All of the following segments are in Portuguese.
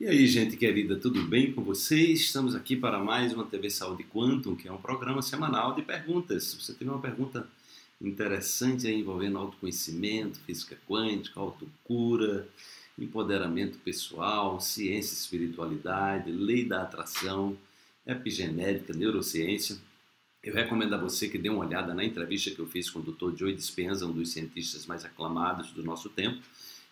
E aí, gente querida, tudo bem com vocês? Estamos aqui para mais uma TV Saúde Quantum, que é um programa semanal de perguntas. Se você tiver uma pergunta interessante aí envolvendo autoconhecimento, física quântica, autocura, empoderamento pessoal, ciência e espiritualidade, lei da atração, epigenética, neurociência, eu recomendo a você que dê uma olhada na entrevista que eu fiz com o Dr. Joe Dispenza, um dos cientistas mais aclamados do nosso tempo.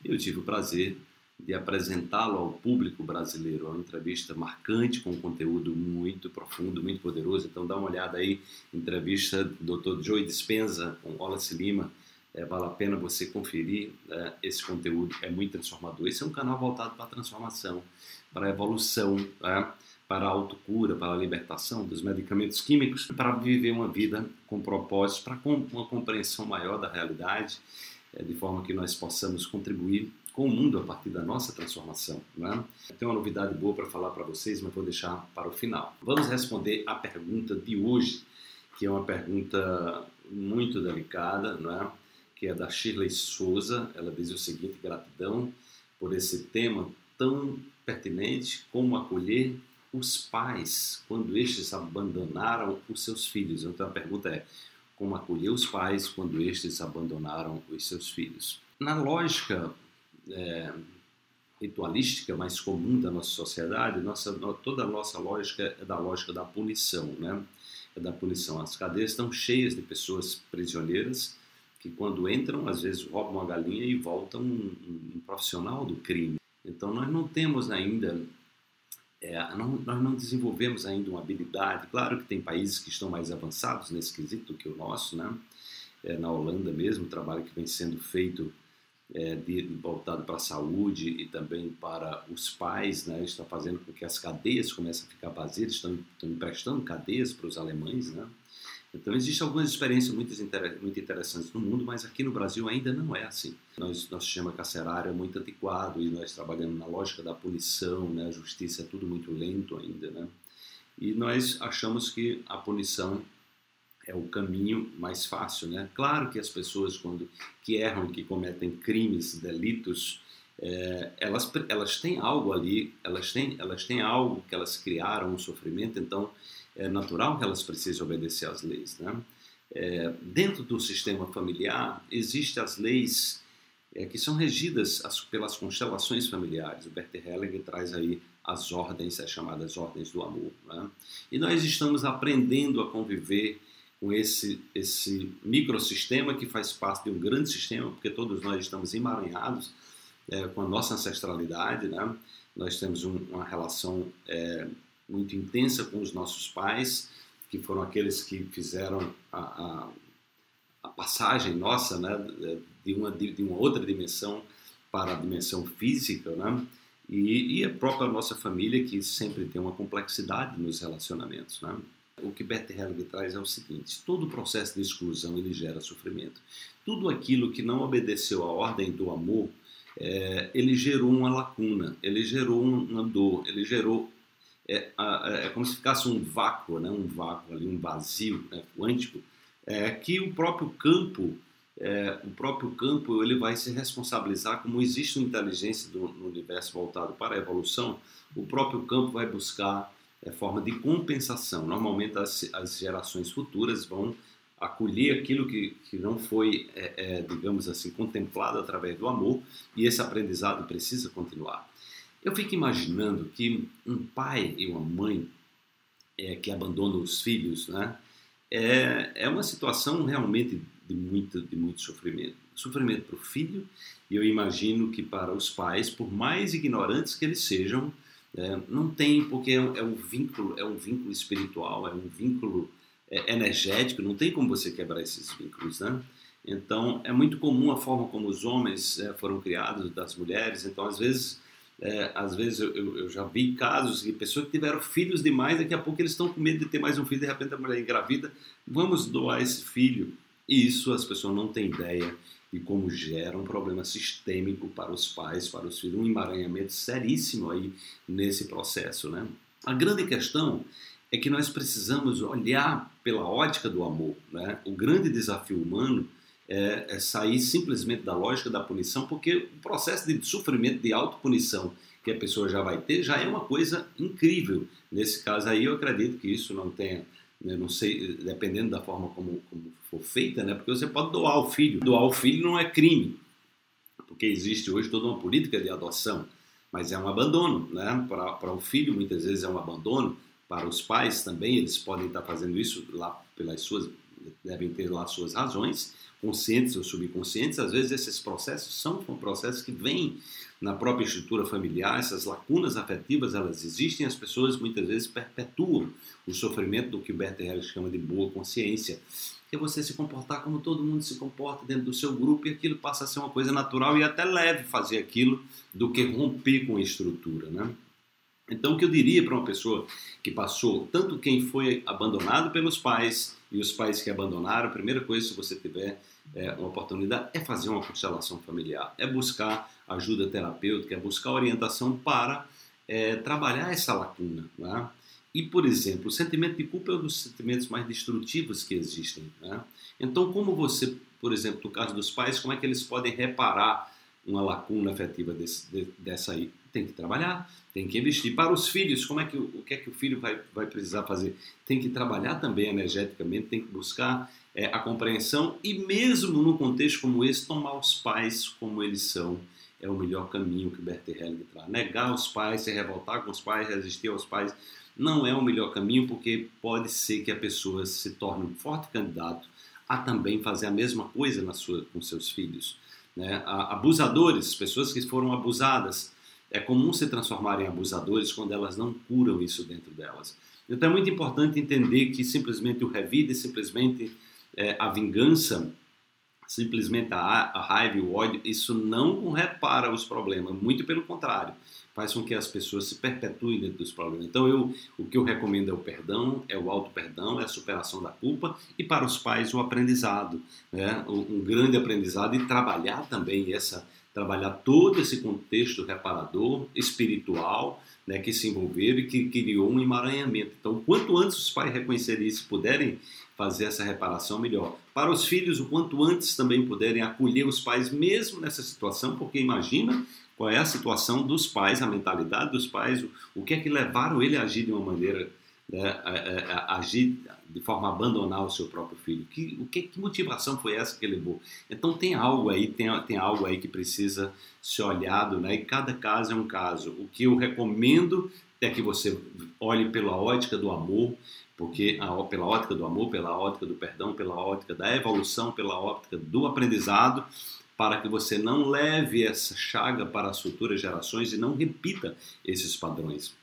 Eu tive o prazer de apresentá-lo ao público brasileiro. É uma entrevista marcante, com um conteúdo muito profundo, muito poderoso. Então dá uma olhada aí, entrevista do Dr. Joey Dispenza com Wallace Lima. É, vale a pena você conferir né? esse conteúdo, é muito transformador. Esse é um canal voltado para a transformação, para a evolução, né? para a autocura, para a libertação dos medicamentos químicos, para viver uma vida com propósitos, para uma compreensão maior da realidade, é, de forma que nós possamos contribuir com o mundo a partir da nossa transformação. Né? Tenho uma novidade boa para falar para vocês, mas vou deixar para o final. Vamos responder a pergunta de hoje, que é uma pergunta muito delicada, né? que é da Shirley Souza. Ela diz o seguinte: gratidão por esse tema tão pertinente como acolher os pais quando estes abandonaram os seus filhos. Então a pergunta é: como acolher os pais quando estes abandonaram os seus filhos? Na lógica é, ritualística mais comum da nossa sociedade, nossa, toda a nossa lógica é da lógica da punição, né? É da punição. As cadeias estão cheias de pessoas prisioneiras que quando entram, às vezes roubam uma galinha e voltam um, um profissional do crime. Então nós não temos ainda, é, não, nós não desenvolvemos ainda uma habilidade. Claro que tem países que estão mais avançados nesse quesito do que o nosso, né? É, na Holanda mesmo, o trabalho que vem sendo feito é, de, voltado para a saúde e também para os pais, né, está fazendo com que as cadeias comecem a ficar vazias, estão, estão emprestando cadeias para os alemães, né? Então existem algumas experiências muito, muito interessantes no mundo, mas aqui no Brasil ainda não é assim. Nós, nosso sistema carcerário é muito antiquado e nós trabalhamos na lógica da punição, né? A justiça é tudo muito lento ainda, né? E nós achamos que a punição é o caminho mais fácil, né? Claro que as pessoas quando que erram que cometem crimes, delitos, é, elas elas têm algo ali, elas têm elas têm algo que elas criaram um sofrimento, então é natural que elas precisem obedecer às leis, né? É, dentro do sistema familiar existem as leis é, que são regidas as, pelas constelações familiares. O Bert Hellinger traz aí as ordens, as chamadas ordens do amor. Né? E nós estamos aprendendo a conviver com esse, esse microsistema que faz parte de um grande sistema, porque todos nós estamos emaranhados é, com a nossa ancestralidade, né? Nós temos um, uma relação é, muito intensa com os nossos pais, que foram aqueles que fizeram a, a, a passagem nossa, né? De uma, de, de uma outra dimensão para a dimensão física, né? E, e, a própria nossa família, que sempre tem uma complexidade nos relacionamentos. Né? O que Bert traz é o seguinte: todo processo de exclusão ele gera sofrimento. Tudo aquilo que não obedeceu à ordem do amor, é, ele gerou uma lacuna, ele gerou uma dor, ele gerou é, é, como se ficasse um vácuo, né? um vácuo ali, um vazio né? quântico, é, que o próprio campo, é, o próprio campo, ele vai se responsabilizar como existe uma inteligência do, no universo voltado para a evolução, o próprio campo vai buscar é forma de compensação. Normalmente as, as gerações futuras vão acolher aquilo que, que não foi, é, é, digamos assim, contemplado através do amor e esse aprendizado precisa continuar. Eu fico imaginando que um pai e uma mãe é, que abandonam os filhos, né, é, é uma situação realmente de muito, de muito sofrimento. Sofrimento para o filho e eu imagino que para os pais, por mais ignorantes que eles sejam, é, não tem, porque é, é, um vínculo, é um vínculo espiritual, é um vínculo é, energético, não tem como você quebrar esses vínculos, né? Então, é muito comum a forma como os homens é, foram criados, das mulheres. Então, às vezes, é, às vezes eu, eu, já vi casos de pessoas que tiveram filhos demais, daqui a pouco eles estão com medo de ter mais um filho, de repente a mulher engravida, vamos doar esse filho. E isso as pessoas não têm ideia e como gera um problema sistêmico para os pais, para os filhos, um emaranhamento seríssimo aí nesse processo, né? A grande questão é que nós precisamos olhar pela ótica do amor, né? O grande desafio humano é, é sair simplesmente da lógica da punição, porque o processo de sofrimento, de autopunição que a pessoa já vai ter, já é uma coisa incrível. Nesse caso aí, eu acredito que isso não tenha, né, não sei, dependendo da forma como, como for feita, né, porque você pode doar o filho. Doar o filho não é crime, porque existe hoje toda uma política de adoção, mas é um abandono. Né? Para, para o filho, muitas vezes é um abandono, para os pais também, eles podem estar fazendo isso lá pelas suas, devem ter lá suas razões, conscientes ou subconscientes. Às vezes esses processos são processos que vêm na própria estrutura familiar, essas lacunas afetivas elas existem, as pessoas muitas vezes perpetuam o sofrimento do que o Bert Hellinger chama de boa consciência, que é você se comportar como todo mundo se comporta dentro do seu grupo e aquilo passa a ser uma coisa natural e até leve fazer aquilo do que romper com a estrutura, né? Então, o que eu diria para uma pessoa que passou, tanto quem foi abandonado pelos pais e os pais que abandonaram, a primeira coisa, se você tiver é, uma oportunidade, é fazer uma constelação familiar, é buscar ajuda terapêutica, é buscar orientação para é, trabalhar essa lacuna. Né? E, por exemplo, o sentimento de culpa é um dos sentimentos mais destrutivos que existem. Né? Então, como você, por exemplo, no caso dos pais, como é que eles podem reparar uma lacuna afetiva desse, de, dessa aí? Tem que trabalhar, tem que investir. Para os filhos, como é que o que é que o filho vai, vai precisar fazer? Tem que trabalhar também energeticamente, tem que buscar é, a compreensão e mesmo num contexto como esse, tomar os pais como eles são é o melhor caminho que Bert Hellinger traz. Negar os pais, se revoltar com os pais, resistir aos pais, não é o melhor caminho porque pode ser que a pessoa se torne um forte candidato a também fazer a mesma coisa na sua, com seus filhos. Né? Abusadores, pessoas que foram abusadas, é comum se transformarem em abusadores quando elas não curam isso dentro delas. Então é muito importante entender que simplesmente o revide, simplesmente é, a vingança, simplesmente a, a raiva e o ódio, isso não repara os problemas, muito pelo contrário, faz com que as pessoas se perpetuem dentro dos problemas. Então eu, o que eu recomendo é o perdão, é o auto-perdão, é a superação da culpa e para os pais o aprendizado, né? um grande aprendizado e trabalhar também essa trabalhar todo esse contexto reparador, espiritual, né, que se envolveram e que criou um emaranhamento. Então, quanto antes os pais reconhecerem isso, puderem fazer essa reparação, melhor. Para os filhos, o quanto antes também puderem acolher os pais, mesmo nessa situação, porque imagina qual é a situação dos pais, a mentalidade dos pais, o, o que é que levaram ele a agir de uma maneira né, agir de forma a abandonar o seu próprio filho. Que, o que, que motivação foi essa que levou? Então tem algo aí, tem, tem algo aí que precisa ser olhado, né? E cada caso é um caso. O que eu recomendo é que você olhe pela ótica do amor, porque pela ótica do amor, pela ótica do perdão, pela ótica da evolução, pela ótica do aprendizado, para que você não leve essa chaga para as futuras gerações e não repita esses padrões.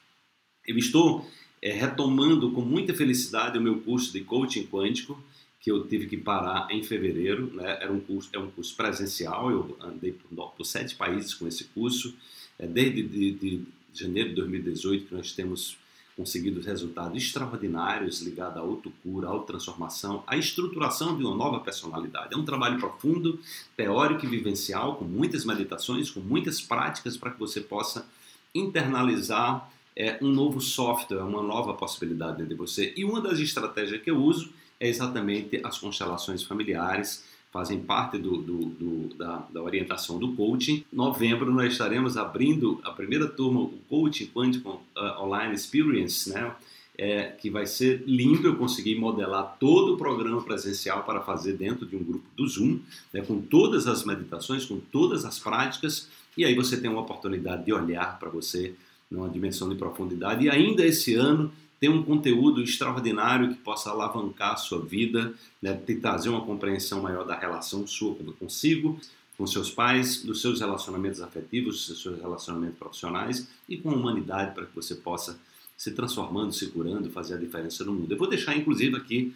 Eu estou é, retomando com muita felicidade o meu curso de coaching quântico, que eu tive que parar em fevereiro. Né? Era um curso, é um curso presencial, eu andei por, por sete países com esse curso. É, desde de, de janeiro de 2018 que nós temos conseguido resultados extraordinários ligados à autocura, à autotransformação, à estruturação de uma nova personalidade. É um trabalho profundo, teórico e vivencial, com muitas meditações, com muitas práticas para que você possa internalizar é, um novo software, uma nova possibilidade de você. E uma das estratégias que eu uso é exatamente as constelações familiares, fazem parte do, do, do, da, da, orientação do coaching. Em novembro nós estaremos abrindo a primeira turma, o Coaching Quantum uh, Online Experience, né? É, que vai ser lindo eu conseguir modelar todo o programa presencial para fazer dentro de um grupo do Zoom, né, com todas as meditações, com todas as práticas, e aí você tem uma oportunidade de olhar para você numa dimensão de profundidade. E ainda esse ano tem um conteúdo extraordinário que possa alavancar a sua vida, né, te trazer uma compreensão maior da relação sua consigo, com seus pais, dos seus relacionamentos afetivos, dos seus relacionamentos profissionais e com a humanidade para que você possa se transformando, se curando, fazer a diferença no mundo. Eu vou deixar inclusive aqui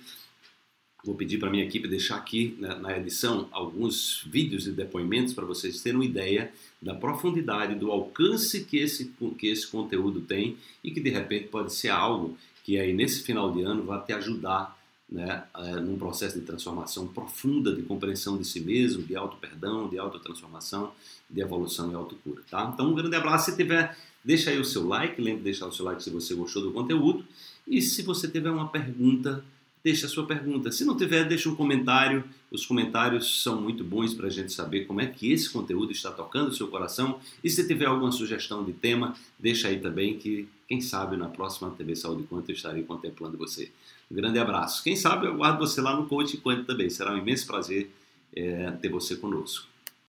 Vou pedir para minha equipe deixar aqui na, na edição alguns vídeos e depoimentos para vocês terem uma ideia da profundidade, do alcance que esse, que esse conteúdo tem e que de repente pode ser algo que aí nesse final de ano vai te ajudar né, uh, num processo de transformação profunda, de compreensão de si mesmo, de auto-perdão, de auto-transformação, de evolução e autocura, tá? Então um grande abraço, se tiver, deixa aí o seu like, lembre de deixar o seu like se você gostou do conteúdo e se você tiver uma pergunta deixe a sua pergunta. Se não tiver, deixe um comentário. Os comentários são muito bons para a gente saber como é que esse conteúdo está tocando o seu coração. E se tiver alguma sugestão de tema, deixa aí também que, quem sabe, na próxima TV Saúde Quanto eu estarei contemplando você. Um grande abraço. Quem sabe eu aguardo você lá no Coach Quanto também. Será um imenso prazer é, ter você conosco.